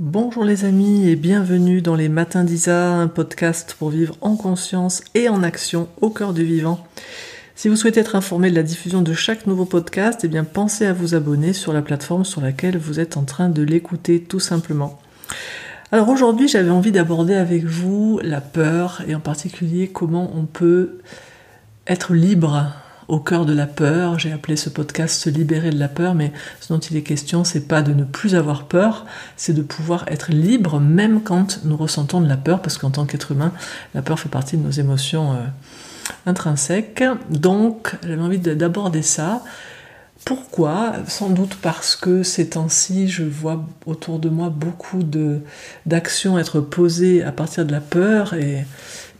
Bonjour les amis et bienvenue dans les Matins d'Isa, un podcast pour vivre en conscience et en action au cœur du vivant. Si vous souhaitez être informé de la diffusion de chaque nouveau podcast, eh bien pensez à vous abonner sur la plateforme sur laquelle vous êtes en train de l'écouter tout simplement. Alors aujourd'hui j'avais envie d'aborder avec vous la peur et en particulier comment on peut être libre au cœur de la peur. J'ai appelé ce podcast Se libérer de la peur, mais ce dont il est question, c'est pas de ne plus avoir peur, c'est de pouvoir être libre même quand nous ressentons de la peur, parce qu'en tant qu'être humain, la peur fait partie de nos émotions euh, intrinsèques. Donc, j'avais envie d'aborder ça. Pourquoi? Sans doute parce que ces temps-ci, je vois autour de moi beaucoup d'actions être posées à partir de la peur et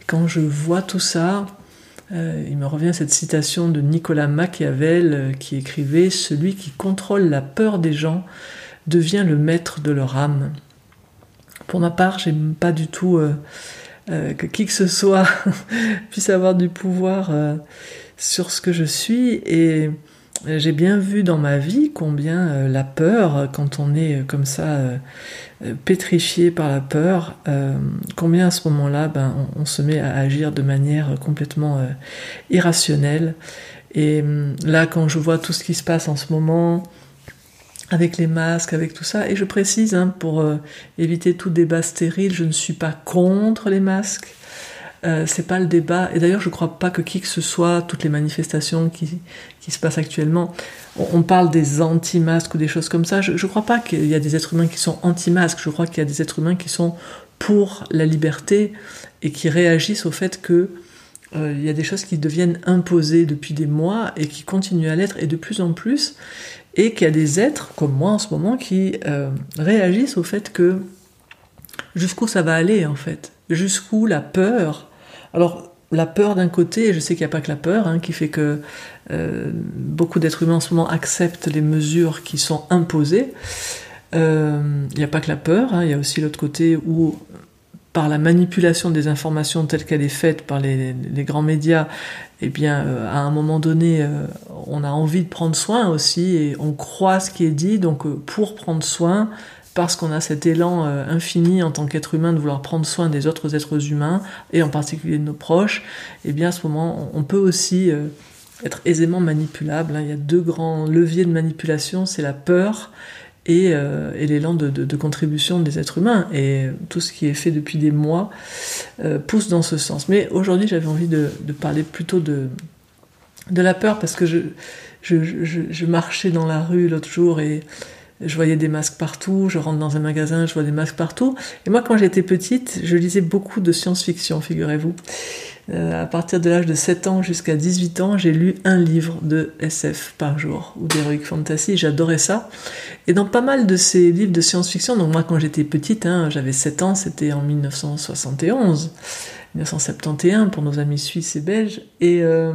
quand je vois tout ça, euh, il me revient cette citation de Nicolas Machiavel euh, qui écrivait Celui qui contrôle la peur des gens devient le maître de leur âme. Pour ma part, j'aime pas du tout euh, que qui que ce soit puisse avoir du pouvoir sur ce que je suis et j'ai bien vu dans ma vie combien euh, la peur, quand on est euh, comme ça euh, pétrifié par la peur, combien à ce moment-là, ben, on, se met à agir de manière complètement irrationnelle. Et hum, là, quand je vois tout ce qui se passe en ce moment, avec les masques, avec tout ça, et je précise, hein, pour éviter tout débat stérile, je ne suis pas contre les masques. Euh, c'est pas le débat. Et d'ailleurs, je crois pas que qui que ce soit, toutes les manifestations qui, qui se passent actuellement, on, parle des anti-masques ou des choses comme ça. Je, je crois pas qu'il y a des êtres humains qui sont anti-masques. Je crois qu'il y a des êtres humains qui sont pour la liberté et qui réagissent au fait que euh, il y a des choses qui deviennent imposées depuis des mois et qui continuent à l'être et de plus en plus, et qu'il y a des êtres comme moi en ce moment qui euh, réagissent au fait que jusqu'où ça va aller en fait, jusqu'où la peur alors, la peur d'un côté, je sais qu'il n'y a pas que la peur hein, qui fait que euh, beaucoup d'êtres humains en ce moment acceptent les mesures qui sont imposées. Euh, il n'y a pas que la peur, hein, il y a aussi l'autre côté où, par la manipulation des informations telle qu'elle est faite par les, grands médias, eh bien, euh, à un moment donné, on a envie de prendre soin aussi et on croit ce qui est dit. Donc, pour prendre soin, parce qu'on a cet élan euh, infini en tant qu'être humain de vouloir prendre soin des autres êtres humains, et en particulier de nos proches, et eh bien à ce moment, on peut aussi euh, être aisément manipulable. Hein. Il y a deux grands leviers de manipulation, c'est la peur et, euh, l'élan de, contribution des êtres humains. Et tout ce qui est fait depuis des mois pousse dans ce sens. Mais aujourd'hui, j'avais envie de, parler plutôt de, la peur, parce que je marchais dans la rue l'autre jour et je voyais des masques partout, je rentre dans un magasin, je vois des masques partout. Et moi, quand j'étais petite, je lisais beaucoup de science-fiction, figurez-vous. Euh, à partir de l'âge de 7 ans jusqu'à 18 ans, j'ai lu un livre de SF par jour, ou d'Heroic Fantasy, j'adorais ça. Et dans pas mal de ces livres de science-fiction, donc moi quand j'étais petite, hein, j'avais 7 ans, c'était en 1971, 1971 pour nos amis suisses et belges, et... Euh,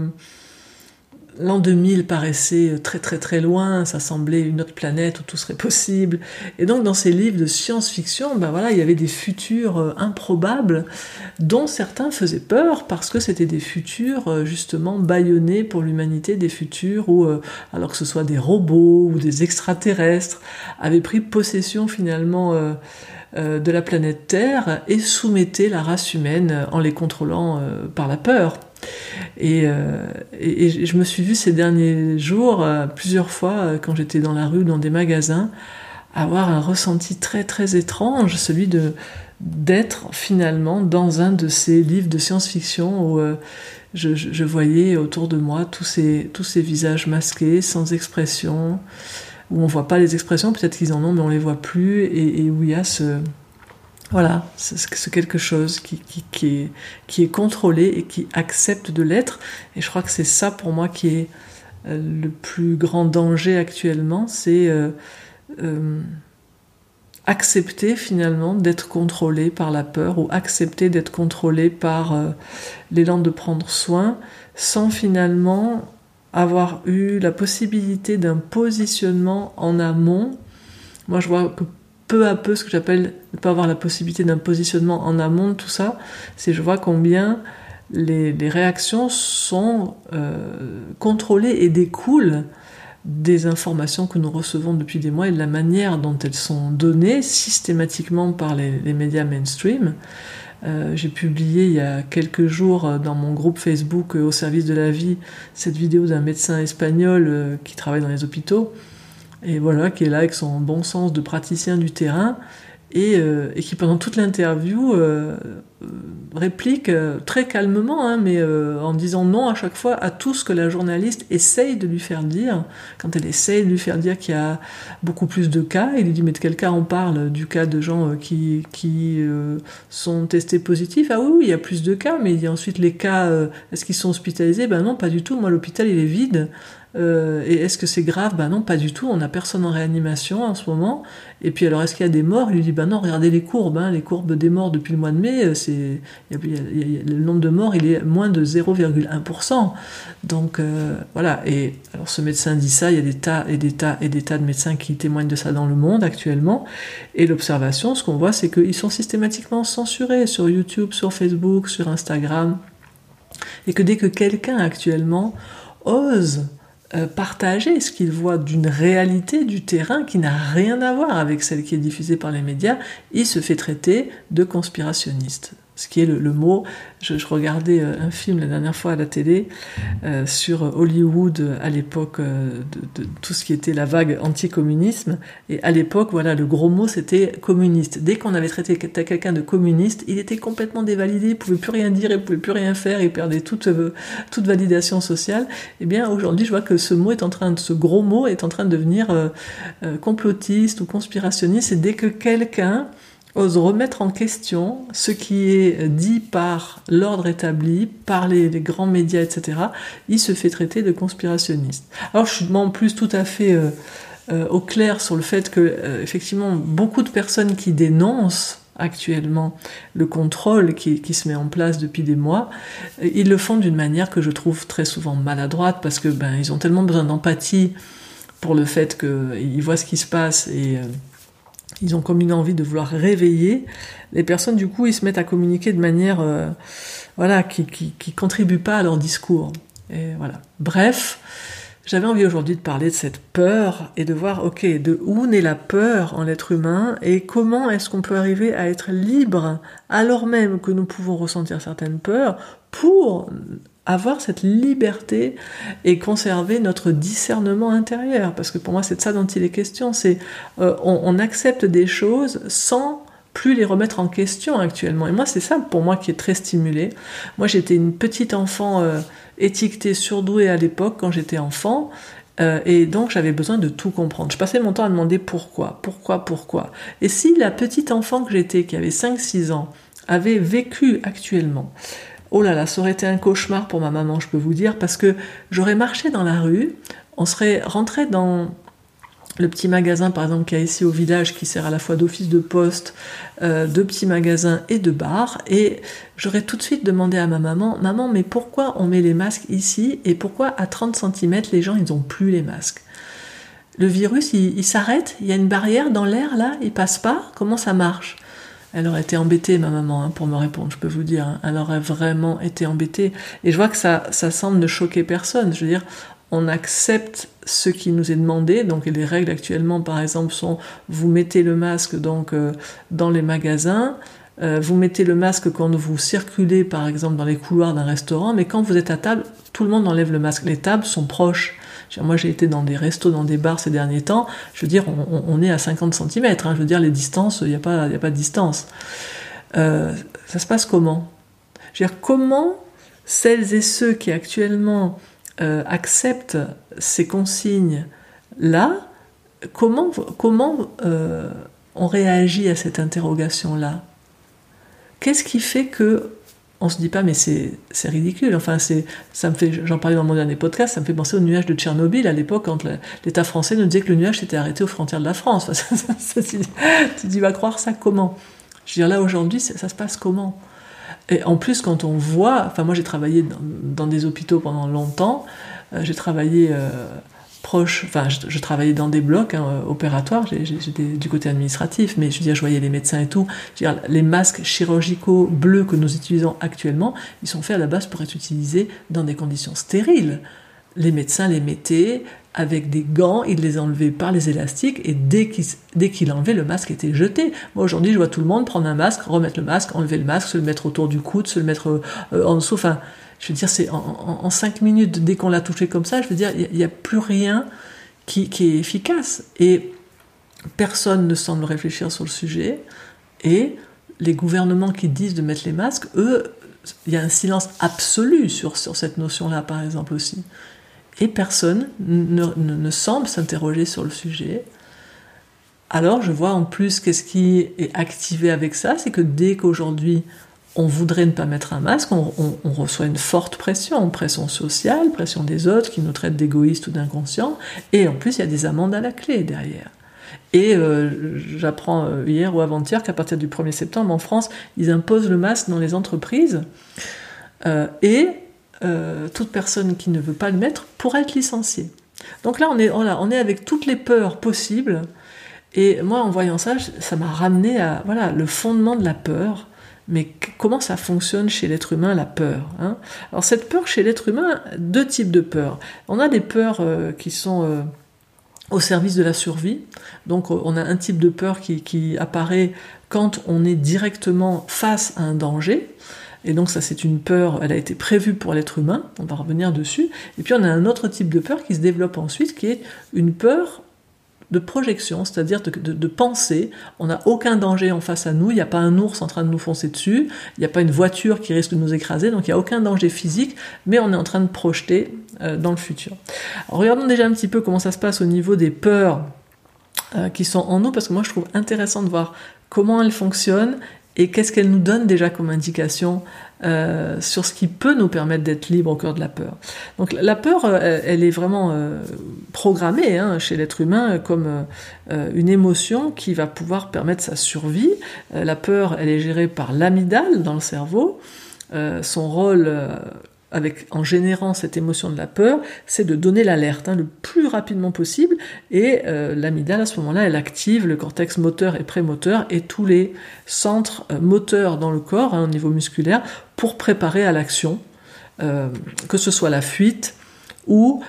L'an 2000 paraissait très très très loin, ça semblait une autre planète où tout serait possible. Et donc dans ces livres de science-fiction, ben voilà, il y avait des futurs euh, improbables dont certains faisaient peur parce que c'était des futurs euh, justement bâillonnés pour l'humanité, des futurs où, euh, alors que ce soit des robots ou des extraterrestres, avaient pris possession finalement de la planète Terre et soumettaient la race humaine en les contrôlant par la peur. Euh, et, je me suis vue ces derniers jours, euh, plusieurs fois, euh, quand j'étais dans la rue, dans des magasins, avoir un ressenti très très étrange, celui de d'être finalement dans un de ces livres de science-fiction où je, voyais autour de moi tous ces, tous ces visages masqués, sans expression, où on voit pas les expressions, peut-être qu'ils en ont, mais on les voit plus, et où il y a ce, voilà, c'est quelque chose qui, est, qui est contrôlé et qui accepte de l'être. Et je crois que c'est ça pour moi qui est euh, le plus grand danger actuellement, c'est euh, euh, accepter finalement d'être contrôlé par la peur ou accepter d'être contrôlé par l'élan de prendre soin sans finalement avoir eu la possibilité d'un positionnement en amont. Moi je vois que peu à peu ce que j'appelle ne pas avoir la possibilité d'un positionnement en amont tout ça, c'est je vois combien les, réactions sont euh, contrôlées et découlent des informations que nous recevons depuis des mois et de la manière dont elles sont données systématiquement par les, médias mainstream. Euh, j'ai publié il y a quelques jours euh, dans mon groupe Facebook au service de la vie cette vidéo d'un médecin espagnol qui travaille dans les hôpitaux et voilà qui est là avec son bon sens de praticien du terrain euh, et, qui pendant toute l'interview euh, euh, réplique très calmement, hein, mais en disant non à chaque fois à tout ce que la journaliste essaye de lui faire dire. Quand elle essaye de lui faire dire qu'il y a beaucoup plus de cas, il lui dit mais de quel cas on parle? Du cas de gens qui, qui sont testés positifs? Ah oui, il y a plus de cas, mais il y a ensuite les cas, est-ce qu'ils sont hospitalisés? Ben non, pas du tout, moi l'hôpital il est vide. Euh, et est-ce que c'est grave? Ben non, pas du tout. On n'a personne en réanimation en ce moment. Et puis alors, est-ce qu'il y a des morts? Il lui dit, ben non, regardez les courbes. Hein. les courbes des morts depuis le mois de mai, c'est le nombre de morts, il est moins de 0,1%. Donc euh, voilà. Et alors, ce médecin dit ça. Il y a des tas et des tas et des tas de médecins qui témoignent de ça dans le monde actuellement. Et l'observation, ce qu'on voit, c'est qu'ils sont systématiquement censurés sur YouTube, sur Facebook, sur Instagram. Et que dès que quelqu'un actuellement ose partager ce qu'il voit d'une réalité du terrain qui n'a rien à voir avec celle qui est diffusée par les médias, il se fait traiter de conspirationniste ce qui est le, mot. Je, regardais euh, un film la dernière fois à la télé euh, sur Hollywood à l'époque euh, de, tout ce qui était la vague anticommunisme. Et à l'époque, voilà, le gros mot c'était communiste. Dès qu'on avait traité quelqu'un de communiste, il était complètement dévalidé, il pouvait plus rien dire, il pouvait plus rien faire, il perdait toute, toute validation sociale. Eh bien, aujourd'hui, je vois que ce mot est en train de, ce gros mot est en train de devenir complotiste ou conspirationniste. Et dès que quelqu'un ose remettre en question ce qui est dit par l'ordre établi, par les, grands médias, etc., il se fait traiter de conspirationniste. Alors je suis en plus tout à fait euh, euh, au clair sur le fait que, euh, effectivement, beaucoup de personnes qui dénoncent actuellement le contrôle qui, qui, se met en place depuis des mois, ils le font d'une manière que je trouve très souvent maladroite parce que ben ils ont tellement besoin d'empathie pour le fait qu'ils voient ce qui se passe et ils ont comme une envie de vouloir réveiller les personnes. Du coup, ils se mettent à communiquer de manière, euh, voilà, qui, qui, contribue pas à leur discours. Et voilà. Bref, j'avais envie aujourd'hui de parler de cette peur et de voir, ok, de où naît la peur en l'être humain et comment est-ce qu'on peut arriver à être libre alors même que nous pouvons ressentir certaines peurs pour avoir cette liberté et conserver notre discernement intérieur. Parce que pour moi, c'est de ça dont il est question. C'est euh, on, accepte des choses sans plus les remettre en question actuellement. Et moi, c'est ça pour moi qui est très stimulé. Moi, j'étais une petite enfant euh, étiquetée, surdouée à l'époque quand j'étais enfant. Euh, et donc j'avais besoin de tout comprendre. Je passais mon temps à demander pourquoi, pourquoi, pourquoi. Et si la petite enfant que j'étais, qui avait 5-6 ans, avait vécu actuellement Oh là là, ça aurait été un cauchemar pour ma maman, je peux vous dire, parce que j'aurais marché dans la rue, on serait rentré dans le petit magasin, par exemple, qu'il y a ici au village, qui sert à la fois d'office de poste, euh, de petits magasins et de bar, et j'aurais tout de suite demandé à ma maman, maman, mais pourquoi on met les masques ici, et pourquoi à 30 cm, les gens, ils n'ont plus les masques? Le virus, il, il s'arrête, il y a une barrière dans l'air, là, il passe pas, comment ça marche? Elle aurait été embêtée, ma maman, hein, pour me répondre, je peux vous dire. Hein. Elle aurait vraiment été embêtée. Et je vois que ça, ça semble ne choquer personne. Je veux dire, on accepte ce qui nous est demandé. Donc les règles actuellement, par exemple, sont vous mettez le masque donc euh, dans les magasins. Euh, vous mettez le masque quand vous circulez, par exemple, dans les couloirs d'un restaurant, mais quand vous êtes à table, tout le monde enlève le masque. Les tables sont proches. Moi, j'ai été dans des restos, dans des bars ces derniers temps. Je veux dire, on, est à 50 cm. Hein. Je veux dire, les distances, il n'y a, pas, a pas de distance. Euh, ça se passe comment? Je veux dire, comment celles et ceux qui actuellement euh, acceptent ces consignes-là, comment, comment euh, on réagit à cette interrogation-là Qu'est-ce qui fait que on se dit pas mais c'est ridicule. Enfin c'est ça me fait j'en parlais dans mon dernier podcast, ça me fait penser au nuage de Tchernobyl à l'époque quand l'État français nous disait que le nuage s'était arrêté aux frontières de la France. tu, dis va croire ça comment? Je veux dire là aujourd'hui ça, se passe comment? Et en plus quand on voit, enfin moi j'ai travaillé dans, des hôpitaux pendant longtemps, euh, j'ai travaillé euh, proche, enfin je, travaillais dans des blocs hein, opératoires, j'étais du côté administratif, mais je veux dire, je voyais les médecins et tout. les masques chirurgicaux bleus que nous utilisons actuellement, ils sont faits à la base pour être utilisés dans des conditions stériles. Les médecins les mettaient, avec des gants, il les enlevait par les élastiques et dès qu'il enlevait, le masque était jeté. Moi aujourd'hui, je vois tout le monde prendre un masque, remettre le masque, enlever le masque, se le mettre autour du coude, se le mettre euh, en dessous. Enfin, je veux dire, c'est en, cinq minutes, dès qu'on l'a touché comme ça, je veux dire, il n'y a, plus rien qui, est efficace. Et personne ne semble réfléchir sur le sujet. Et les gouvernements qui disent de mettre les masques, eux, il y a un silence absolu sur cette notion-là, par exemple aussi. Et personne ne, semble s'interroger sur le sujet. Alors je vois en plus qu'est-ce qui est activé avec ça, c'est que dès qu'aujourd'hui on voudrait ne pas mettre un masque, on, reçoit une forte pression, pression sociale, pression des autres qui nous traitent d'égoïstes ou d'inconscients, et en plus il y a des amendes à la clé derrière. Et euh, j'apprends euh, hier ou avant-hier qu'à partir du 1er septembre en France, ils imposent le masque dans les entreprises, euh, et toute personne qui ne veut pas le mettre pourra être licenciée. Donc là, on est, on est avec toutes les peurs possibles, et moi, en voyant ça, ça m'a ramené à voilà, le fondement de la peur mais comment ça fonctionne chez l'être humain, la peur hein? Alors cette peur chez l'être humain, deux types de peurs. On a des peurs euh, qui sont euh, au service de la survie. Donc euh, on a un type de peur qui, qui, apparaît quand on est directement face à un danger. Et donc ça c'est une peur, elle a été prévue pour l'être humain, on va revenir dessus. Et puis on a un autre type de peur qui se développe ensuite, qui est une peur de projection, c'est-à-dire de, penser, on n'a aucun danger en face à nous, il n'y a pas un ours en train de nous foncer dessus, il n'y a pas une voiture qui risque de nous écraser, donc il n'y a aucun danger physique, mais on est en train de projeter euh, dans le futur. regardons déjà un petit peu comment ça se passe au niveau des peurs euh, qui sont en nous, parce que moi je trouve intéressant de voir comment elles fonctionnent et qu'est-ce qu'elles nous donnent déjà comme indication euh, sur ce qui peut nous permettre d'être libre au cœur de la peur? Donc la peur, euh, elle est vraiment euh, programmée hein, chez l'être humain comme une émotion qui va pouvoir permettre sa survie. la peur, elle est gérée par l'amygdale dans le cerveau. son rôle avec, en générant cette émotion de la peur, c'est de donner l'alerte hein, le plus rapidement possible. Et euh, l'amygdale, à ce moment-là, elle active le cortex moteur et prémoteur et tous les centres euh, moteurs dans le corps, hein, au niveau musculaire, pour préparer à l'action, euh, que ce soit la fuite, ou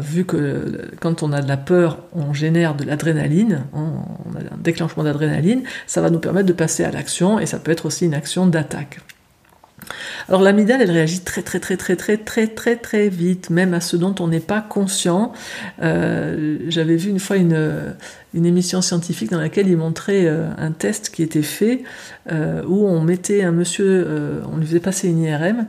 vu que quand on a de la peur, on génère de l'adrénaline, hein, on a un déclenchement d'adrénaline, ça va nous permettre de passer à l'action et ça peut être aussi une action d'attaque. Alors l'amygdale, elle réagit très très très très très très très très vite, même à ce dont on n'est pas conscient. Euh, j'avais vu une fois une, une émission scientifique dans laquelle il montrait euh, un test qui était fait euh, où on mettait un monsieur, on lui faisait passer une IRM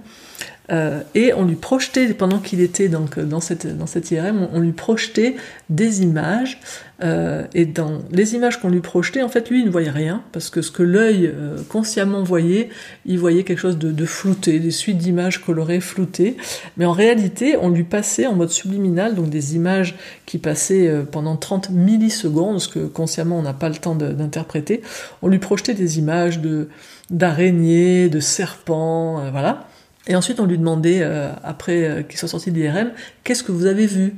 euh, et on lui projetait, pendant qu'il était donc dans cette, dans cette IRM, on, lui projetait des images. Euh, et dans les images qu'on lui projetait, en fait, lui, il ne voyait rien, parce que ce que l'œil euh, consciemment voyait, il voyait quelque chose de, de flouté, des suites d'images colorées floutées. Mais en réalité, on lui passait en mode subliminal, donc des images qui passaient pendant 30 millisecondes, ce que consciemment on n'a pas le temps d'interpréter. On lui projetait des images de d'araignées, de serpents, voilà. Et ensuite, on lui demandait, euh, après euh, qu'il soit sorti de l'IRM, qu'est-ce que vous avez vu?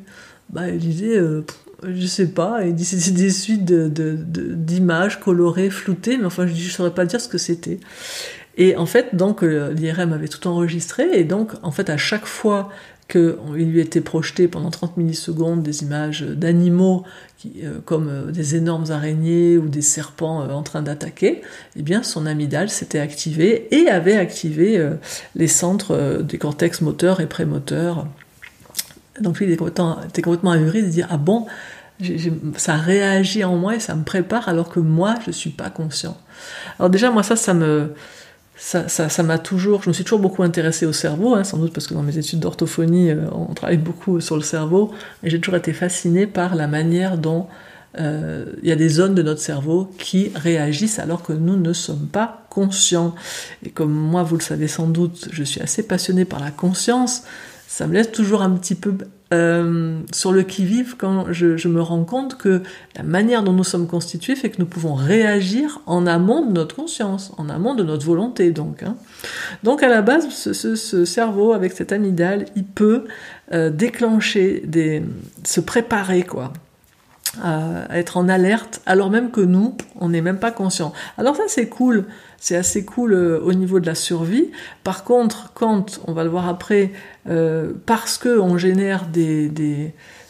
Bah, Il disait, euh, je sais pas, il dit c'était des suites d'images colorées, floutées, mais enfin, je ne saurais pas dire ce que c'était. Et en fait, donc, l'IRM avait tout enregistré, et donc, en fait, à chaque fois qu'il lui était projeté pendant 30 millisecondes des images d'animaux euh, comme euh, des énormes araignées ou des serpents euh, en train d'attaquer, eh bien son amygdale s'était activé et avait activé les centres des cortex moteurs et prémoteurs. Donc lui, il était complètement, était complètement ahuri de dire ah bon, ça réagit en moi et ça me prépare alors que moi je suis pas conscient. Alors déjà moi ça ça me ça, ça, m'a toujours, je me suis toujours beaucoup intéressée au cerveau, hein, sans doute parce que dans mes études d'orthophonie, euh, on travaille beaucoup sur le cerveau, et j'ai toujours été fascinée par la manière dont euh, il y a des zones de notre cerveau qui réagissent alors que nous ne sommes pas conscients. Et comme moi, vous le savez sans doute, je suis assez passionnée par la conscience, ça me laisse toujours un petit peu euh, sur le qui-vive quand je, me rends compte que la manière dont nous sommes constitués fait que nous pouvons réagir en amont de notre conscience, en amont de notre volonté donc. Hein. Donc à la base, ce, cerveau avec cette amygdale, il peut euh, déclencher, se préparer quoi, à être en alerte alors même que nous, on n'est même pas conscient. Alors ça c'est cool, c'est assez cool euh, au niveau de la survie. Par contre, quand, on va le voir après, euh, parce qu'on génère des,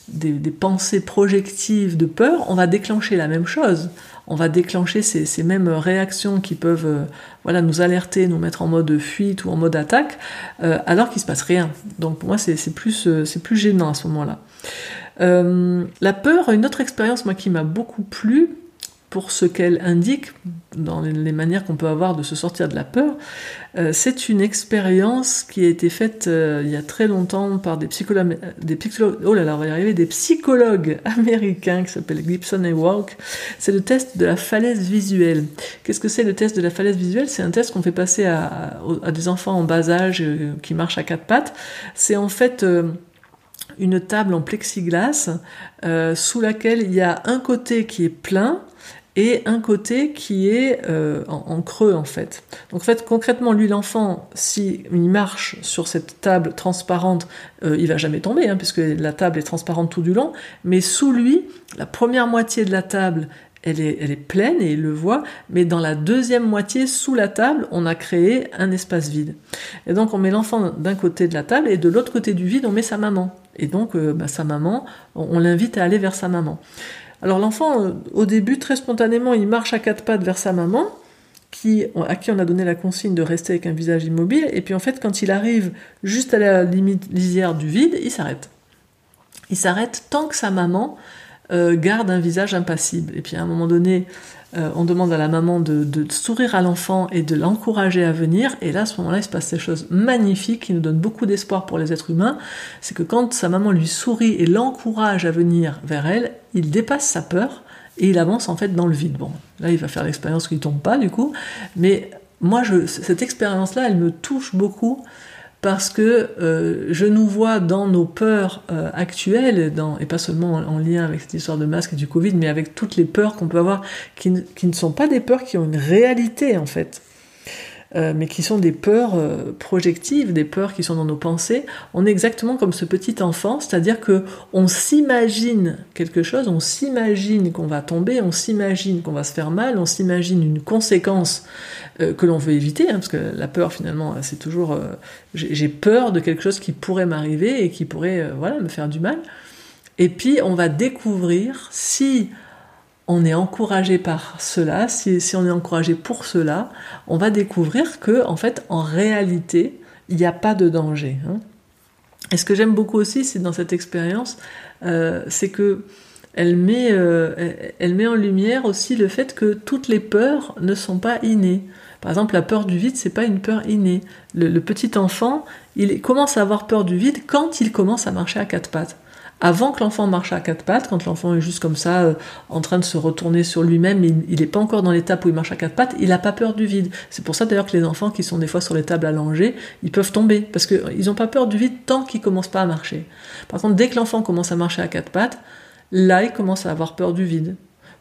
des, pensées projectives de peur, on va déclencher la même chose. On va déclencher ces, mêmes réactions qui peuvent euh, voilà, nous alerter, nous mettre en mode fuite ou en mode attaque, euh, alors qu'il ne se passe rien. Donc pour moi, c'est plus, euh, plus gênant à ce moment-là. la peur, une autre expérience moi qui m'a beaucoup plu, pour ce qu'elle indique dans les manières qu'on peut avoir de se sortir de la peur, euh, c'est une expérience qui a été faite euh, il y a très longtemps par des psychologues, des psychologues, oh là là, on va y arriver, des psychologues américains qui s'appellent Gibson et Walk. C'est le test de la falaise visuelle. Qu'est-ce que c'est le test de la falaise visuelle? C'est un test qu'on fait passer à, des enfants en bas âge euh, qui marchent à quatre pattes. C'est en fait une table en plexiglas sous laquelle il y a un côté qui est plein et un côté qui est euh, en, creux en fait. Donc en fait concrètement lui l'enfant s'il marche sur cette table transparente euh, il va jamais tomber hein, puisque la table est transparente tout du long mais sous lui la première moitié de la table elle est, elle est pleine et il le voit, mais dans la deuxième moitié, sous la table, on a créé un espace vide. Et donc on met l'enfant d'un côté de la table et de l'autre côté du vide, on met sa maman. Et donc euh, bah, sa maman, on l'invite à aller vers sa maman. Alors l'enfant, euh, au début, très spontanément, il marche à quatre pattes vers sa maman, qui, à qui on a donné la consigne de rester avec un visage immobile, et puis en fait, quand il arrive juste à la limite lisière du vide, il s'arrête. Il s'arrête tant que sa maman euh, garde un visage impassible. Et puis à un moment donné, euh, on demande à la maman de, sourire à l'enfant et de l'encourager à venir. Et là, à ce moment-là, il se passe ces choses magnifiques qui nous donnent beaucoup d'espoir pour les êtres humains. C'est que quand sa maman lui sourit et l'encourage à venir vers elle, il dépasse sa peur et il avance en fait dans le vide. Bon, là, il va faire l'expérience qu'il tombe pas du coup. Mais moi, je, cette expérience-là, elle me touche beaucoup parce que euh, je nous vois dans nos peurs euh, actuelles, et pas seulement en, lien avec cette histoire de masque et du Covid, mais avec toutes les peurs qu'on peut avoir, qui, qui, ne sont pas des peurs qui ont une réalité en fait. Euh, mais qui sont des peurs euh, projectives, des peurs qui sont dans nos pensées. On est exactement comme ce petit enfant, c'est-à-dire que on s'imagine quelque chose, on s'imagine qu'on va tomber, on s'imagine qu'on va se faire mal, on s'imagine une conséquence euh, que l'on veut éviter, hein, parce que la peur finalement, c'est toujours j'ai peur de quelque chose qui pourrait m'arriver et qui pourrait voilà me faire du mal. Et puis on va découvrir si on est encouragé par cela, si, on est encouragé pour cela, on va découvrir que, en fait, en réalité, il n'y a pas de danger. Hein. Et ce que j'aime beaucoup aussi, c'est dans cette expérience, euh, c'est que elle met, euh, elle met en lumière aussi le fait que toutes les peurs ne sont pas innées. Par exemple, la peur du vide, c'est pas une peur innée. le, petit enfant, il commence à avoir peur du vide quand il commence à marcher à quatre pattes avant que l'enfant marche à quatre pattes, quand l'enfant est juste comme ça, euh, en train de se retourner sur lui-même, il n'est pas encore dans l'étape où il marche à quatre pattes, il n'a pas peur du vide. C'est pour ça d'ailleurs que les enfants qui sont des fois sur les tables allongées, ils peuvent tomber, parce qu'ils n'ont pas peur du vide tant qu'ils commencent pas à marcher. Par contre, dès que l'enfant commence à marcher à quatre pattes, là, il commence à avoir peur du vide.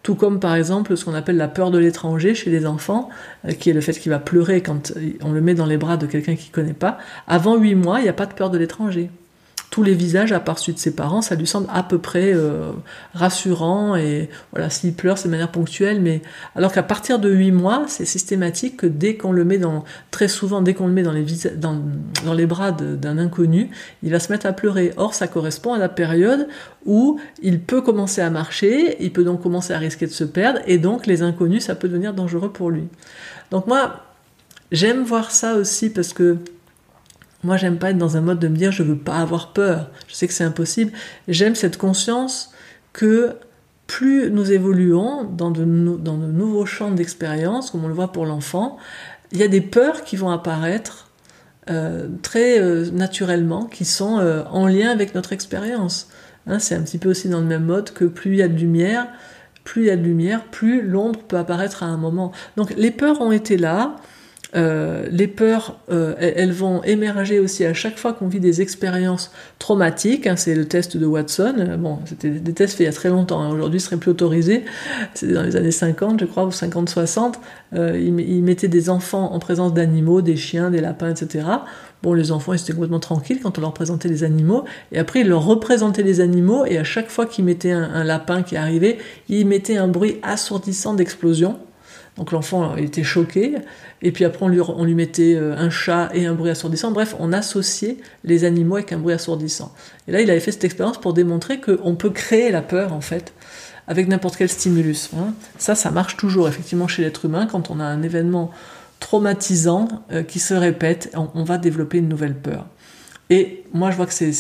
Tout comme par exemple ce qu'on appelle la peur de l'étranger chez les enfants, euh, qui est le fait qu'il va pleurer quand on le met dans les bras de quelqu'un qu'il ne connaît pas. Avant huit mois, il n'y a pas de peur de l'étranger tous les visages, à part de ses parents, ça lui semble à peu près euh, rassurant. Et voilà, s'il pleure, c'est de manière ponctuelle. Mais alors qu'à partir de 8 mois, c'est systématique que dès qu'on le met dans, très souvent, dès qu'on le met dans les bras d'un inconnu, il va se mettre à pleurer. Or, ça correspond à la période où il peut commencer à marcher, il peut donc commencer à risquer de se perdre, et donc les inconnus, ça peut devenir dangereux pour lui. Donc moi, j'aime voir ça aussi parce que moi, j'aime pas être dans un mode de me dire je veux pas avoir peur. Je sais que c'est impossible. J'aime cette conscience que plus nous évoluons dans de, nouveaux champs d'expérience, comme on le voit pour l'enfant, il y a des peurs qui vont apparaître euh, très euh, naturellement, qui sont euh, en lien avec notre expérience. Hein, c'est un petit peu aussi dans le même mode que plus il y a de lumière, plus il y a de lumière, plus l'ombre peut apparaître à un moment. Donc les peurs ont été là, euh, les peurs, euh, elles vont émerger aussi à chaque fois qu'on vit des expériences traumatiques. Hein, c'est le test de Watson. Euh, bon, c'était des tests faits il y a très longtemps. Hein. Aujourd'hui, ce serait plus autorisé. C'était dans les années 50, je crois, ou 50-60. Euh, ils, mettaient des enfants en présence d'animaux, des chiens, des lapins, etc. Bon, les enfants, ils étaient complètement tranquilles quand on leur présentait les animaux. Et après, ils leur représentaient les animaux. Et à chaque fois qu'ils mettaient un, un lapin qui arrivait, ils mettaient un bruit assourdissant d'explosion. Donc l'enfant était choqué, et puis après on lui, mettait euh, un chat et un bruit assourdissant. Bref, on associait les animaux avec un bruit assourdissant. Et là, il avait fait cette expérience pour démontrer qu'on peut créer la peur, en fait, avec n'importe quel stimulus. Hein. Ça, ça marche toujours, effectivement, chez l'être humain. Quand on a un événement traumatisant euh, qui se répète, on, va développer une nouvelle peur. Et moi, je vois que c'est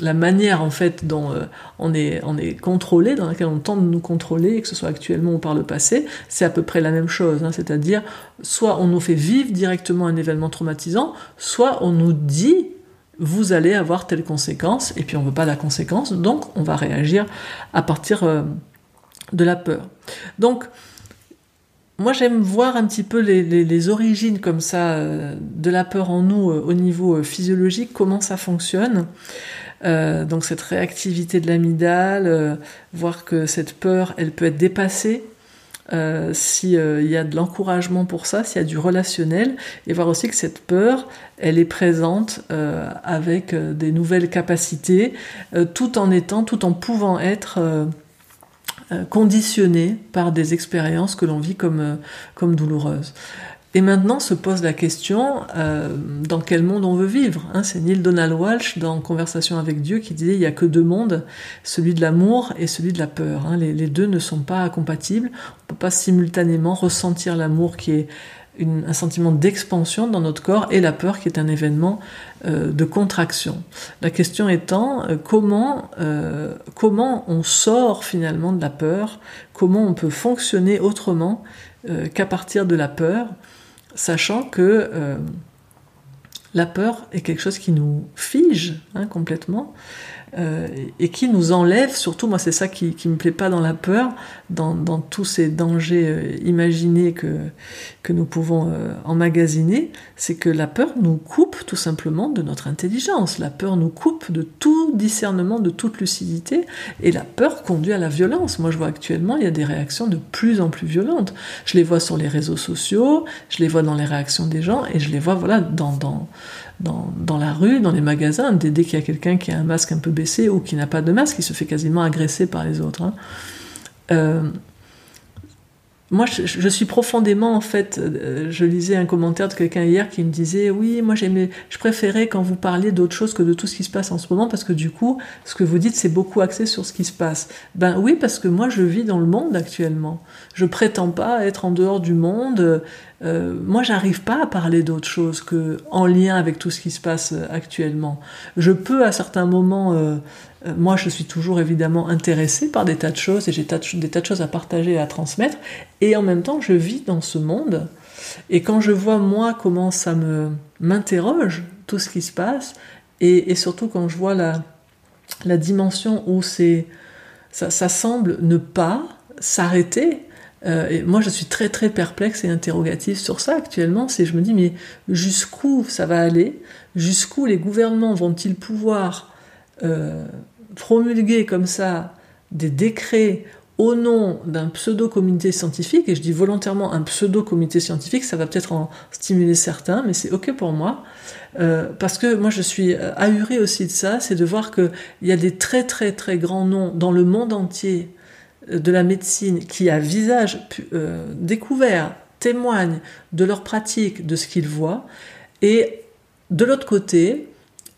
la manière en fait dont euh, on, est, on est contrôlé, dans laquelle on tente de nous contrôler, que ce soit actuellement ou par le passé, c'est à peu près la même chose. Hein. C'est-à-dire, soit on nous fait vivre directement un événement traumatisant, soit on nous dit vous allez avoir telle conséquence, et puis on ne veut pas la conséquence, donc on va réagir à partir euh, de la peur. Donc, moi, j'aime voir un petit peu les, origines comme ça euh, de la peur en nous euh, au niveau euh, physiologique, comment ça fonctionne. donc cette réactivité de l'amygdale, voir que cette peur, elle peut être dépassée s'il y a de l'encouragement pour ça, s'il y a du relationnel, et voir aussi que cette peur, elle est présente avec des nouvelles capacités, tout en étant, tout en pouvant être euh, conditionné par des expériences que l'on vit comme, euh, comme douloureuses. Et maintenant se pose la question euh, dans quel monde on veut vivre. Hein. C'est Neil Donald Walsh dans Conversation avec Dieu qui disait il n'y a que deux mondes, celui de l'amour et celui de la peur. Hein. Les, les, deux ne sont pas compatibles. On ne peut pas simultanément ressentir l'amour qui est un sentiment d'expansion dans notre corps et la peur qui est un événement euh, de contraction. La question étant euh, comment, euh, comment on sort finalement de la peur, comment on peut fonctionner autrement qu'à partir de la peur, sachant que la peur est quelque chose qui nous fige hein, complètement euh, et qui nous enlève, surtout moi c'est ça qui, me plaît pas dans la peur, dans, tous ces dangers euh, imaginés que, que nous pouvons euh, emmagasiner, c'est que la peur nous coupe tout simplement de notre intelligence, la peur nous coupe de tout discernement, de toute lucidité, et la peur conduit à la violence. Moi je vois actuellement, il y a des réactions de plus en plus violentes. Je les vois sur les réseaux sociaux, je les vois dans les réactions des gens, et je les vois voilà dans dans, la rue, dans les magasins, dès, qu'il y a quelqu'un qui a un masque un peu baissé ou qui n'a pas de masque, il se fait quasiment agresser par les autres. Hein. Euh, moi, je, suis profondément, en fait, euh, je lisais un commentaire de quelqu'un hier qui me disait, oui, moi j'aimais, je préférais quand vous parliez d'autre chose que de tout ce qui se passe en ce moment, parce que du coup, ce que vous dites, c'est beaucoup axé sur ce qui se passe. Ben oui, parce que moi, je vis dans le monde actuellement. Je prétends pas être en dehors du monde. Euh, moi, j'arrive pas à parler d'autre chose que en lien avec tout ce qui se passe euh, actuellement. Je peux à certains moments euh, moi, je suis toujours évidemment intéressée par des tas de choses et j'ai des tas de choses à partager et à transmettre. Et en même temps, je vis dans ce monde. Et quand je vois moi comment ça me m'interroge tout ce qui se passe, et, surtout quand je vois la, la dimension où ça, semble ne pas s'arrêter. Euh, et moi, je suis très très perplexe et interrogative sur ça actuellement. C'est je me dis mais jusqu'où ça va aller? Jusqu'où les gouvernements vont-ils pouvoir euh, promulguer comme ça des décrets au nom d'un pseudo-comité scientifique, et je dis volontairement un pseudo-comité scientifique, ça va peut-être en stimuler certains, mais c'est ok pour moi, euh, parce que moi je suis ahuré aussi de ça, c'est de voir qu'il y a des très très très grands noms dans le monde entier de la médecine qui à visage euh, découvert témoignent de leur pratique, de ce qu'ils voient, et de l'autre côté,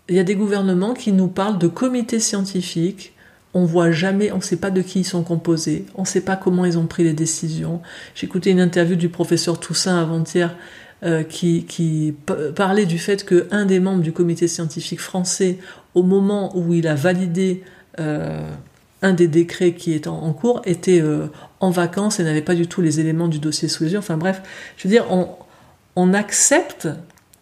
il y a des gouvernements qui nous parlent de comités scientifiques. On voit jamais, on ne sait pas de qui ils sont composés, on ne sait pas comment ils ont pris les décisions. Écouté une interview du professeur Toussaint avant-hier euh, qui, parlait du fait qu'un des membres du comité scientifique français, au moment où il a validé euh, un des décrets qui est en, cours, était euh, en vacances et n'avait pas du tout les éléments du dossier sous les yeux. Enfin bref, je veux dire, on, accepte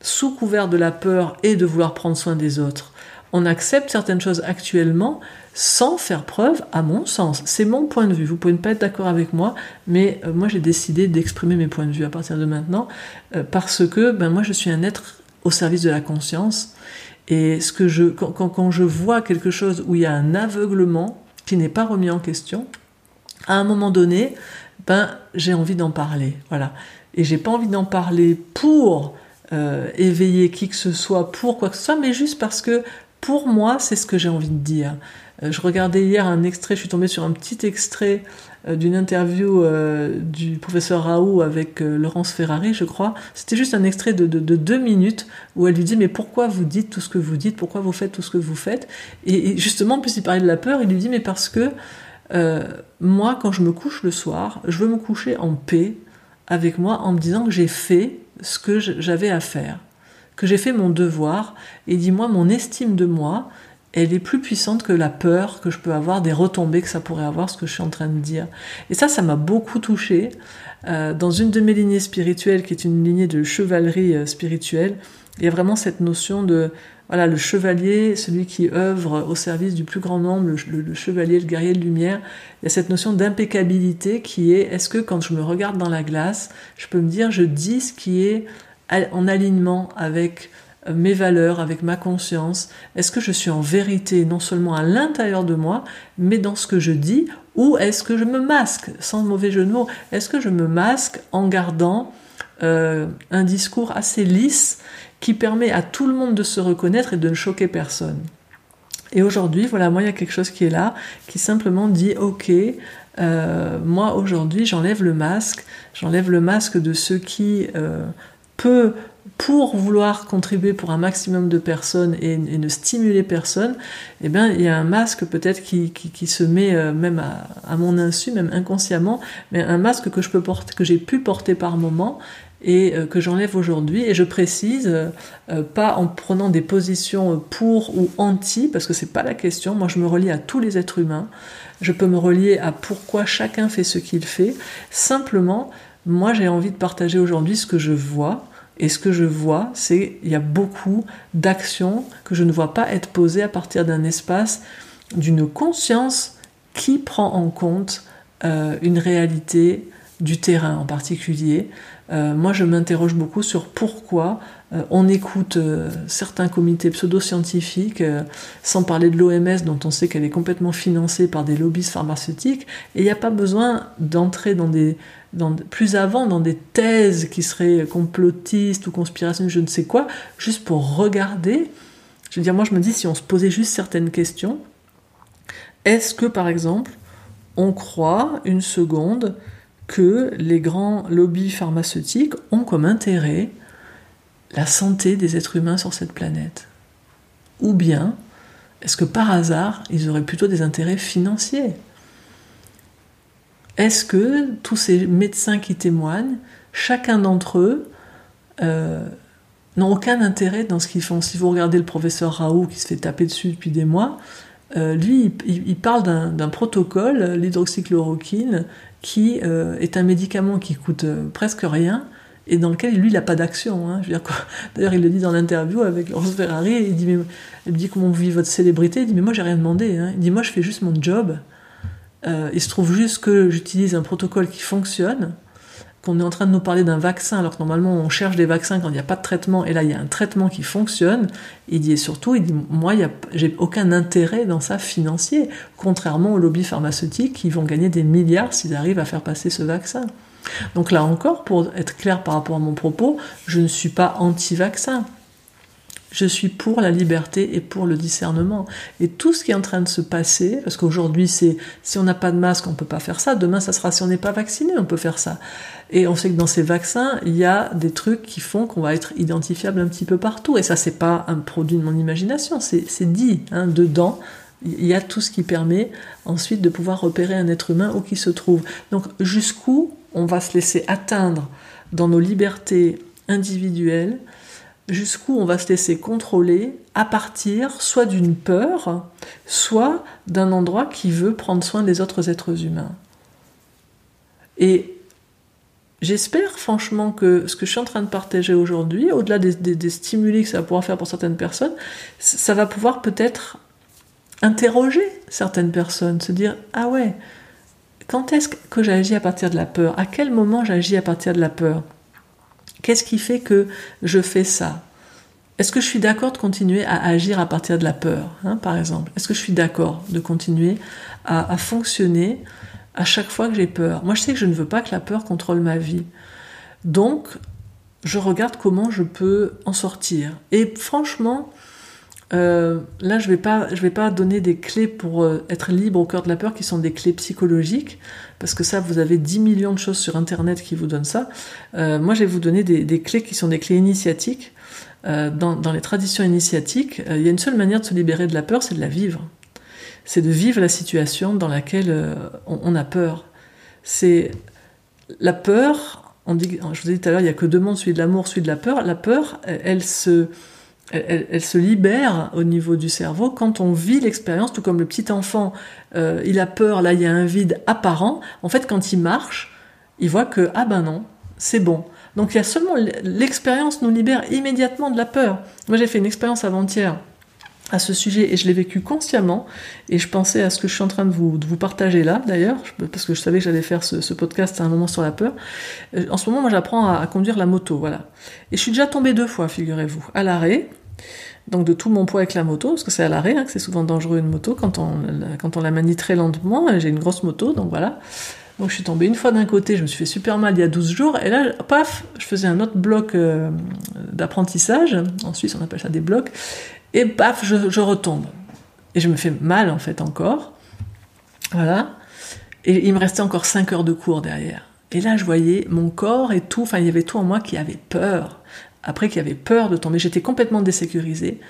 sous couvert de la peur et de vouloir prendre soin des autres. On accepte certaines choses actuellement sans faire preuve, à mon sens. C'est mon point de vue. Vous pouvez ne pas être d'accord avec moi, mais euh, moi j'ai décidé d'exprimer mes points de vue à partir de maintenant euh, parce que ben, moi je suis un être au service de la conscience. Et ce que je, quand, quand je vois quelque chose où il y a un aveuglement qui n'est pas remis en question, à un moment donné, ben j'ai envie d'en parler. Voilà. Et j'ai pas envie d'en parler pour euh, éveiller qui que ce soit pour quoi que ce soit, mais juste parce que pour moi, c'est ce que j'ai envie de dire. Euh, je regardais hier un extrait, je suis tombée sur un petit extrait d'une interview euh, du professeur Raoult avec Laurence Ferrari, je crois. C'était juste un extrait de, deux minutes où elle lui dit mais pourquoi vous dites tout ce que vous dites, pourquoi vous faites tout ce que vous faites? Et, justement, plus il parlait de la peur, il lui dit mais parce que moi, quand je me couche le soir, je veux me coucher en paix avec moi en me disant que j'ai fait ce que j'avais à faire, que j'ai fait mon devoir, et dis-moi, mon estime de moi, elle est plus puissante que la peur que je peux avoir des retombées que ça pourrait avoir, ce que je suis en train de dire. Et ça, ça m'a beaucoup touché. Euh, dans une de mes lignées spirituelles, qui est une lignée de chevalerie euh, spirituelle, il y a vraiment cette notion de, voilà, le chevalier, celui qui œuvre au service du plus grand nombre, le, chevalier, le guerrier de lumière. Il y a cette notion d'impeccabilité qui est, est-ce que quand je me regarde dans la glace, je peux me dire, je dis ce qui est en alignement avec mes valeurs, avec ma conscience. Est-ce que je suis en vérité non seulement à l'intérieur de moi, mais dans ce que je dis? Ou est-ce que je me masque, sans mauvais jeu de mots Est-ce que je me masque en gardant euh, un discours assez lisse qui permet à tout le monde de se reconnaître et de ne choquer personne? Et aujourd'hui, voilà, moi, il y a quelque chose qui est là, qui simplement dit, ok, euh, moi, aujourd'hui, j'enlève le masque, j'enlève le masque de ce qui euh, peut pour vouloir contribuer pour un maximum de personnes et, ne stimuler personne, eh bien, il y a un masque peut-être qui, qui, se met euh, même à, mon insu, même inconsciemment, mais un masque que je peux porter, que j'ai pu porter par moment et euh, que j'enlève aujourd'hui. Et je précise, euh, pas en prenant des positions pour ou anti, parce que c'est pas la question. Moi, je me relie à tous les êtres humains. Je peux me relier à pourquoi chacun fait ce qu'il fait. Simplement, moi, j'ai envie de partager aujourd'hui ce que je vois et ce que je vois, c'est qu'il y a beaucoup d'actions que je ne vois pas être posées à partir d'un espace, d'une conscience qui prend en compte euh, une réalité du terrain en particulier. Euh, moi, je m'interroge beaucoup sur pourquoi on écoute certains comités pseudo-scientifiques, sans parler de l'OMS, dont on sait qu'elle est complètement financée par des lobbies pharmaceutiques, et il n'y a pas besoin d'entrer plus avant dans des thèses qui seraient complotistes ou conspirationnistes, je ne sais quoi, juste pour regarder. Je veux dire, moi je me dis, si on se posait juste certaines questions, est-ce que par exemple, on croit une seconde que les grands lobbies pharmaceutiques ont comme intérêt la santé des êtres humains sur cette planète. Ou bien, est-ce que par hasard, ils auraient plutôt des intérêts financiers? Est-ce que tous ces médecins qui témoignent, chacun d'entre eux, euh, n'ont aucun intérêt dans ce qu'ils font? Si vous regardez le professeur Raoult qui se fait taper dessus depuis des mois, euh, lui, il, parle d'un protocole, l'hydroxychloroquine, qui euh, est un médicament qui coûte presque rien et dans lequel lui, il n'a pas d'action. Hein. D'ailleurs, il le dit dans l'interview avec Laurence Ferrari, il dit, il me dit comment vous vivez votre célébrité, il dit mais moi j'ai rien demandé, hein. il dit moi je fais juste mon job, euh, il se trouve juste que j'utilise un protocole qui fonctionne, qu'on est en train de nous parler d'un vaccin, alors que normalement on cherche des vaccins quand il n'y a pas de traitement, et là il y a un traitement qui fonctionne. Il dit et surtout, il dit moi j'ai aucun intérêt dans ça financier, contrairement aux lobbies pharmaceutiques qui vont gagner des milliards s'ils arrivent à faire passer ce vaccin. Donc là encore, pour être clair par rapport à mon propos, je ne suis pas anti-vaccin. Je suis pour la liberté et pour le discernement. Et tout ce qui est en train de se passer, parce qu'aujourd'hui c'est si on n'a pas de masque, on peut pas faire ça. Demain, ça sera si on n'est pas vacciné, on peut faire ça. Et on sait que dans ces vaccins, il y a des trucs qui font qu'on va être identifiable un petit peu partout. Et ça, c'est pas un produit de mon imagination, c'est dit hein, dedans. Il y a tout ce qui permet ensuite de pouvoir repérer un être humain où qu'il se trouve. Donc jusqu'où on va se laisser atteindre dans nos libertés individuelles jusqu'où on va se laisser contrôler à partir soit d'une peur, soit d'un endroit qui veut prendre soin des autres êtres humains. Et j'espère franchement que ce que je suis en train de partager aujourd'hui, au-delà des, stimuli que ça va pouvoir faire pour certaines personnes, ça va pouvoir peut-être interroger certaines personnes, se dire ah ouais, quand est-ce que j'agis à partir de la peur? À quel moment j'agis à partir de la peur? Qu'est-ce qui fait que je fais ça? Est-ce que je suis d'accord de continuer à agir à partir de la peur, hein, par exemple? Est-ce que je suis d'accord de continuer à, fonctionner à chaque fois que j'ai peur? Moi, je sais que je ne veux pas que la peur contrôle ma vie. Donc, je regarde comment je peux en sortir. Et franchement, euh, là, je vais pas, je vais pas donner des clés pour euh, être libre au cœur de la peur, qui sont des clés psychologiques, parce que ça, vous avez 10 millions de choses sur Internet qui vous donnent ça. Euh, moi, je vais vous donner des, clés qui sont des clés initiatiques. Dans, les traditions initiatiques, il y a une seule manière de se libérer de la peur, c'est de la vivre. C'est de vivre la situation dans laquelle on, a peur. C'est la peur. On dit, je vous ai dit tout à l'heure, il y a que deux mondes, celui de l'amour, celui de la peur. La peur, elle se elle, se libère au niveau du cerveau quand on vit l'expérience, tout comme le petit enfant, euh, il a peur, là il y a un vide apparent. En fait, quand il marche, il voit que ah ben non, c'est bon. Donc il y a seulement l'expérience nous libère immédiatement de la peur. Moi j'ai fait une expérience avant-hier à ce sujet et je l'ai vécu consciemment et je pensais à ce que je suis en train de vous, partager là d'ailleurs parce que je savais que j'allais faire ce, podcast à un moment sur la peur. Euh, en ce moment moi j'apprends à, conduire la moto voilà et je suis déjà tombée deux fois figurez-vous à l'arrêt donc de tout mon poids avec la moto parce que c'est à l'arrêt hein, que c'est souvent dangereux une moto quand on quand on la manie très lentement j'ai une grosse moto donc voilà donc je suis tombée une fois d'un côté, je me suis fait super mal il y a 12 jours, et là, paf, je faisais un autre bloc euh, d'apprentissage, en Suisse on appelle ça des blocs, et paf, je, retombe. Et je me fais mal en fait encore. Voilà. Et il me restait encore 5 heures de cours derrière. Et là, je voyais mon corps et tout, enfin, il y avait tout en moi qui avait peur. Après, qui avait peur de tomber. J'étais complètement désécurisée.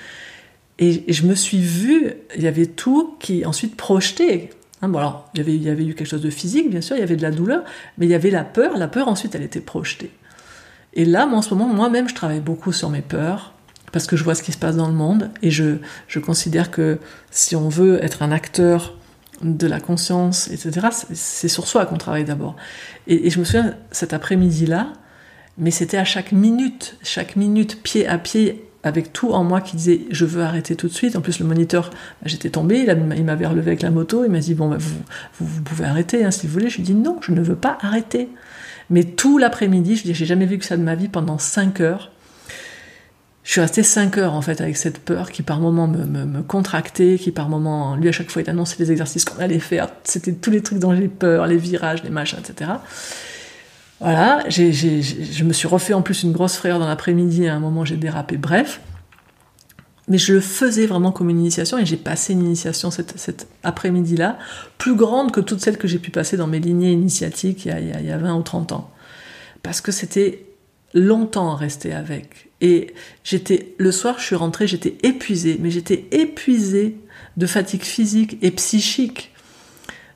Et, je me suis vue, il y avait tout qui ensuite projeté. Hein, bon, alors, il y, avait, il y avait eu quelque chose de physique, bien sûr, il y avait de la douleur, mais il y avait la peur. La peur, ensuite, elle était projetée. Et là, moi, en ce moment, moi-même, je travaille beaucoup sur mes peurs parce que je vois ce qui se passe dans le monde et je, je considère que si on veut être un acteur de la conscience, etc., c'est sur soi qu'on travaille d'abord. Et, je me souviens, cet après-midi-là, mais c'était à chaque minute, chaque minute, pied à pied, avec tout en moi qui disait je veux arrêter tout de suite. En plus, le moniteur, bah, j'étais tombée, il m'avait relevé avec la moto, il m'a dit bon, bah, vous, vous, pouvez arrêter hein, si vous voulez. Je lui ai dit non, je ne veux pas arrêter. Mais tout l'après-midi, je dis j'ai jamais vu que ça de ma vie pendant 5 heures je suis restée 5 heures en fait avec cette peur qui par moments me, me, contractait, qui par moments, lui à chaque fois il annonçait les exercices qu'on allait faire, c'était tous les trucs dont j'ai peur, les virages, les machins, etc. Voilà, j'ai, j'ai, je me suis refait en plus une grosse frayeur dans l'après-midi, à un moment j'ai dérapé, bref. Mais je le faisais vraiment comme une initiation et j'ai passé une initiation cet, cet après-midi-là, plus grande que toutes celles que j'ai pu passer dans mes lignées initiatiques il y a, il y a 20 ou 30 ans. Parce que c'était longtemps rester avec. Et j'étais, le soir, je suis rentrée, j'étais épuisée, mais j'étais épuisée de fatigue physique et psychique,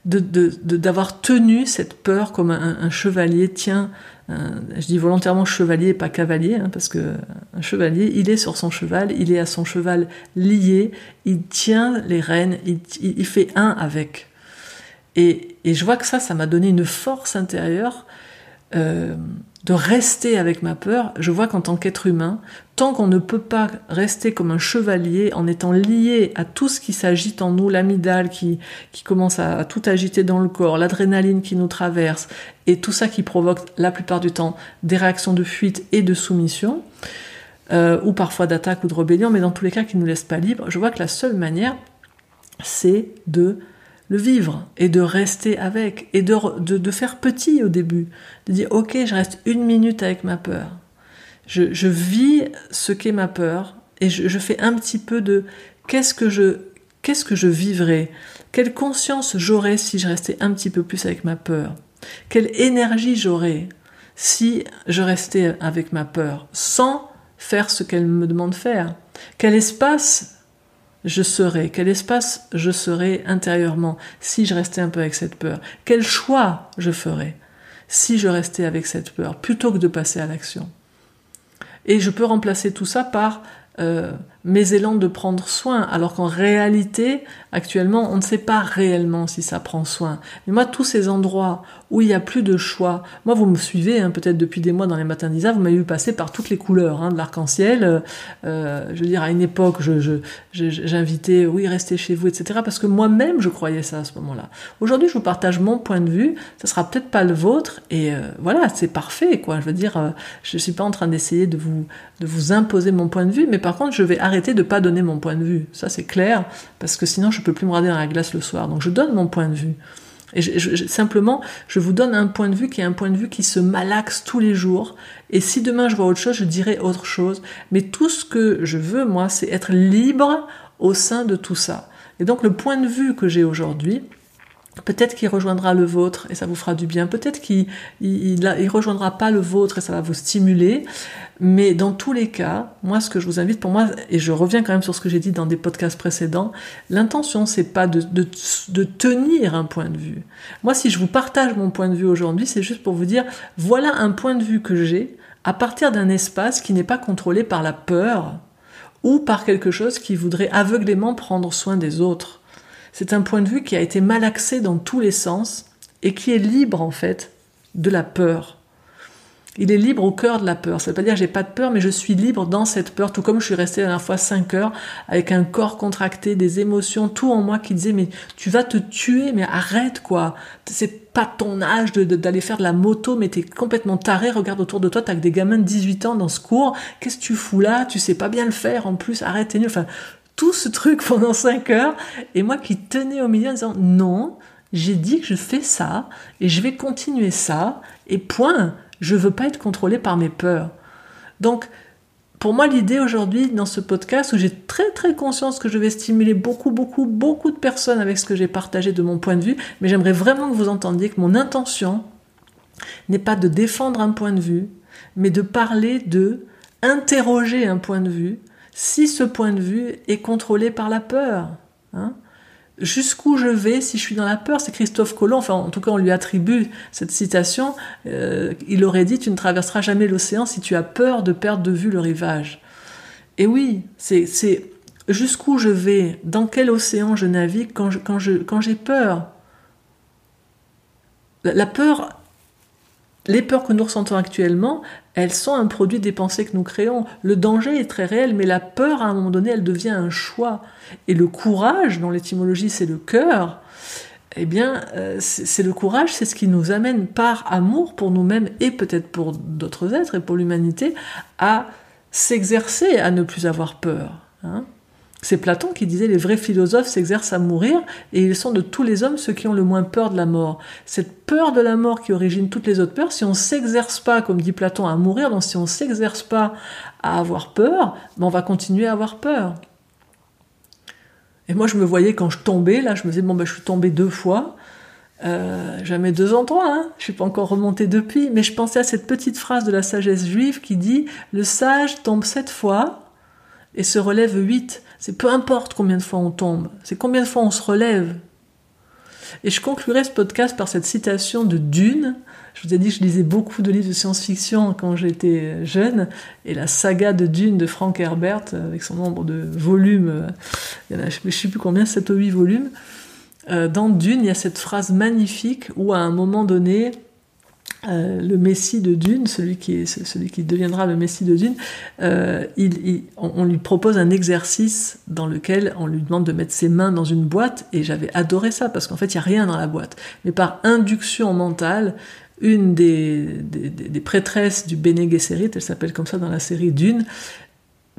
de, d'avoir tenu cette peur comme un, chevalier tient, je dis volontairement chevalier, pas cavalier, hein, parce que un chevalier, il est sur son cheval, il est à son cheval lié, il tient les rênes, il, fait un avec. Et, et, je vois que ça, ça m'a donné une force intérieure. Euh, de rester avec ma peur, je vois qu'en tant qu'être humain, tant qu'on ne peut pas rester comme un chevalier en étant lié à tout ce qui s'agite en nous, l'amygdale qui, qui commence à, tout agiter dans le corps, l'adrénaline qui nous traverse, et tout ça qui provoque la plupart du temps des réactions de fuite et de soumission, euh, ou parfois d'attaque ou de rébellion, mais dans tous les cas qui ne nous laissent pas libres, je vois que la seule manière, c'est de le vivre et de rester avec et de, de, faire petit au début, de dire ok je reste une minute avec ma peur, je, je vis ce qu'est ma peur et je, je, fais un petit peu de qu'est-ce que je qu'est-ce que je vivrais, quelle conscience j'aurais si je restais un petit peu plus avec ma peur, quelle énergie j'aurais si je restais avec ma peur sans faire ce qu'elle me demande de faire, quel espace je serais, quel espace je serais intérieurement si je restais un peu avec cette peur, quel choix je ferais si je restais avec cette peur plutôt que de passer à l'action? Et je peux remplacer tout ça par euh, mes élans de prendre soin, alors qu'en réalité, actuellement, on ne sait pas réellement si ça prend soin. Mais moi, tous ces endroits où il n'y a plus de choix, moi, vous me suivez hein, peut-être depuis des mois dans les matins d'Isa, vous m'avez vu passer par toutes les couleurs hein, de l'arc-en-ciel. Euh, je veux dire, à une époque, j'invitais, oui, restez chez vous, etc. Parce que moi-même, je croyais ça à ce moment-là. Aujourd'hui, je vous partage mon point de vue, ça sera peut-être pas le vôtre, et euh, voilà, c'est parfait, quoi. Je veux dire, euh, je suis pas en train d'essayer de vous, de vous imposer mon point de vue, mais par contre, je vais arrêter arrêter de pas donner mon point de vue. Ça, c'est clair, parce que sinon, je peux plus me regarder dans la glace le soir. Donc, je donne mon point de vue. Et simplement, je vous donne un point de vue qui est un point de vue qui se malaxe tous les jours. Et si demain je vois autre chose, je dirai autre chose. Mais tout ce que je veux, moi, c'est être libre au sein de tout ça. Et donc le point de vue que j'ai aujourd'hui, Peut-être qu'il rejoindra le vôtre et ça vous fera du bien. Peut-être qu'il il, rejoindra pas le vôtre et ça va vous stimuler. Mais dans tous les cas, moi, ce que je vous invite, pour moi, et je reviens quand même sur ce que j'ai dit dans des podcasts précédents, l'intention, c'est pas de, tenir un point de vue. Moi, si je vous partage mon point de vue aujourd'hui, c'est juste pour vous dire, voilà un point de vue que j'ai à partir d'un espace qui n'est pas contrôlé par la peur ou par quelque chose qui voudrait aveuglément prendre soin des autres. C'est un point de vue qui a été malaxé dans tous les sens et qui est libre en fait de la peur. Il est libre au cœur de la peur. Ça veut pas dire j'ai pas de peur, mais je suis libre dans cette peur, tout comme je suis restée la dernière fois 5 heures avec un corps contracté, des émotions, tout en moi qui disait mais tu vas te tuer, mais arrête quoi. C'est pas ton âge d'aller faire de la moto, mais t'es complètement taré, regarde autour de toi, t'as que des gamins de 18 ans dans ce cours, qu'est-ce que tu fous là, tu sais pas bien le faire en plus, arrête, t'es nul. Tout ce truc pendant 5 heures, et moi qui tenais au milieu en disant non, j'ai dit que je fais ça, et je vais continuer ça, et point, je veux pas être contrôlé par mes peurs. Donc, pour moi, l'idée aujourd'hui dans ce podcast où j'ai très très conscience que je vais stimuler beaucoup beaucoup beaucoup de personnes avec ce que j'ai partagé de mon point de vue, mais j'aimerais vraiment que vous entendiez que mon intention n'est pas de défendre un point de vue, mais de parler de interroger un point de vue si ce point de vue est contrôlé par la peur. Hein. Jusqu'où je vais si je suis dans la peur? C'est Christophe Colomb, enfin en tout cas on lui attribue cette citation, euh, il aurait dit tu ne traverseras jamais l'océan si tu as peur de perdre de vue le rivage. Et oui, c'est jusqu'où je vais, dans quel océan je navigue quand j'ai quand je, quand peur. La peur, les peurs que nous ressentons actuellement, elles sont un produit des pensées que nous créons. Le danger est très réel, mais la peur, à un moment donné, elle devient un choix. Et le courage, dont l'étymologie c'est le cœur, eh bien, euh, c'est le courage, c'est ce qui nous amène par amour pour nous-mêmes et peut-être pour d'autres êtres et pour l'humanité à s'exercer à ne plus avoir peur. Hein. C'est Platon qui disait les vrais philosophes s'exercent à mourir et ils sont de tous les hommes ceux qui ont le moins peur de la mort. Cette peur de la mort qui origine toutes les autres peurs, si on s'exerce pas, comme dit Platon, à mourir, donc si on s'exerce pas à avoir peur, ben on va continuer à avoir peur. Et moi je me voyais quand je tombais, là je me disais bon ben je suis tombée deux fois, euh, jamais deux ans trois, hein, je suis pas encore remontée depuis, mais je pensais à cette petite phrase de la sagesse juive qui dit le sage tombe sept fois et se relève huit. C'est peu importe combien de fois on tombe, c'est combien de fois on se relève. Et je conclurai ce podcast par cette citation de Dune. Je vous ai dit que je lisais beaucoup de livres de science-fiction quand j'étais jeune, et la saga de Dune de Frank Herbert, avec son nombre de volumes, il y en a je ne sais plus combien, 7 ou 8 volumes. Euh, dans Dune, il y a cette phrase magnifique où à un moment donné, euh, le Messie de Dune, celui qui, deviendra le Messie de Dune, euh, on, lui propose un exercice dans lequel on lui demande de mettre ses mains dans une boîte, et j'avais adoré ça, parce qu'en fait, il n'y a rien dans la boîte. Mais par induction mentale, une des, prêtresses du Bene Gesserit, elle s'appelle comme ça dans la série Dune,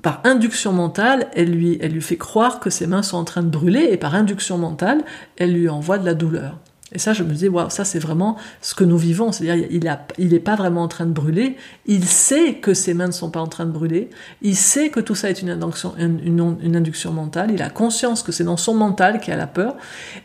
par induction mentale, elle lui fait croire que ses mains sont en train de brûler, et par induction mentale, elle lui envoie de la douleur. Et ça, je me dis, waouh, ça c'est vraiment ce que nous vivons. C'est-à-dire, il n'est pas vraiment en train de brûler. Il sait que ses mains ne sont pas en train de brûler. Il sait que tout ça est une induction, une, induction mentale. Il a conscience que c'est dans son mental qu'il a la peur.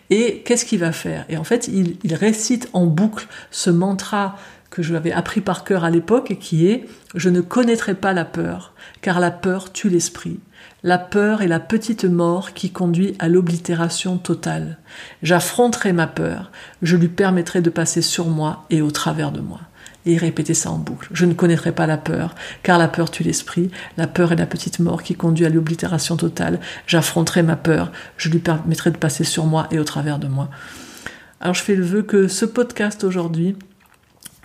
Et qu'est-ce qu'il va faire? Et en fait, il, récite en boucle ce mantra que je l'avais appris par cœur à l'époque et qui est Je ne connaîtrai pas la peur, car la peur tue l'esprit. La peur est la petite mort qui conduit à l'oblitération totale. J'affronterai ma peur, je lui permettrai de passer sur moi et au travers de moi. Et il répétait ça en boucle. Je ne connaîtrai pas la peur, car la peur tue l'esprit. La peur est la petite mort qui conduit à l'oblitération totale. J'affronterai ma peur, je lui permettrai de passer sur moi et au travers de moi. Alors je fais le vœu que ce podcast aujourd'hui,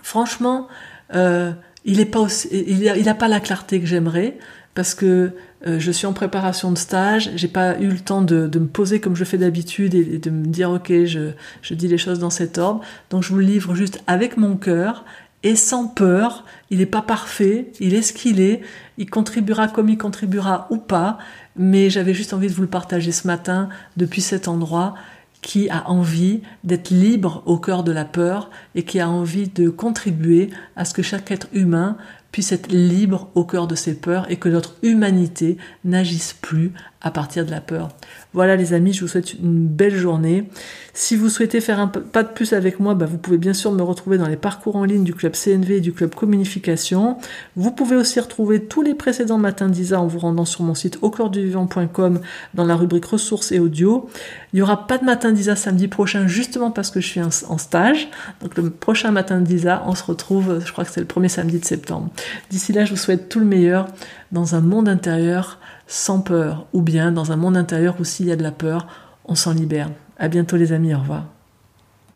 franchement, euh, il n'a il pas la clarté que j'aimerais, parce que euh, je suis en préparation de stage, j'ai pas eu le temps de, me poser comme je fais d'habitude et, de me dire ok, je, je dis les choses dans cet ordre. Donc je vous le livre juste avec mon cœur et sans peur. Il n'est pas parfait, il est ce qu'il est, il contribuera comme il contribuera ou pas, mais j'avais juste envie de vous le partager ce matin depuis cet endroit qui a envie d'être libre au cœur de la peur et qui a envie de contribuer à ce que chaque être humain puisse être libre au cœur de ses peurs et que notre humanité n'agisse plus à partir de la peur. Voilà les amis, je vous souhaite une belle journée. Si vous souhaitez faire un pas de plus avec moi, bah, vous pouvez bien sûr me retrouver dans les parcours en ligne du club CNV et du club Communication. Vous pouvez aussi retrouver tous les précédents matins d'Isa en vous rendant sur mon site au dans la rubrique ressources et audio. Il n'y aura pas de matin d'Isa samedi prochain justement parce que je suis en stage. Donc le prochain matin d'Isa, on se retrouve, je crois que c'est le premier samedi de septembre. D'ici là, je vous souhaite tout le meilleur dans un monde intérieur sans peur, ou bien dans un monde intérieur où s'il y a de la peur, on s'en libère. À bientôt les amis, au revoir.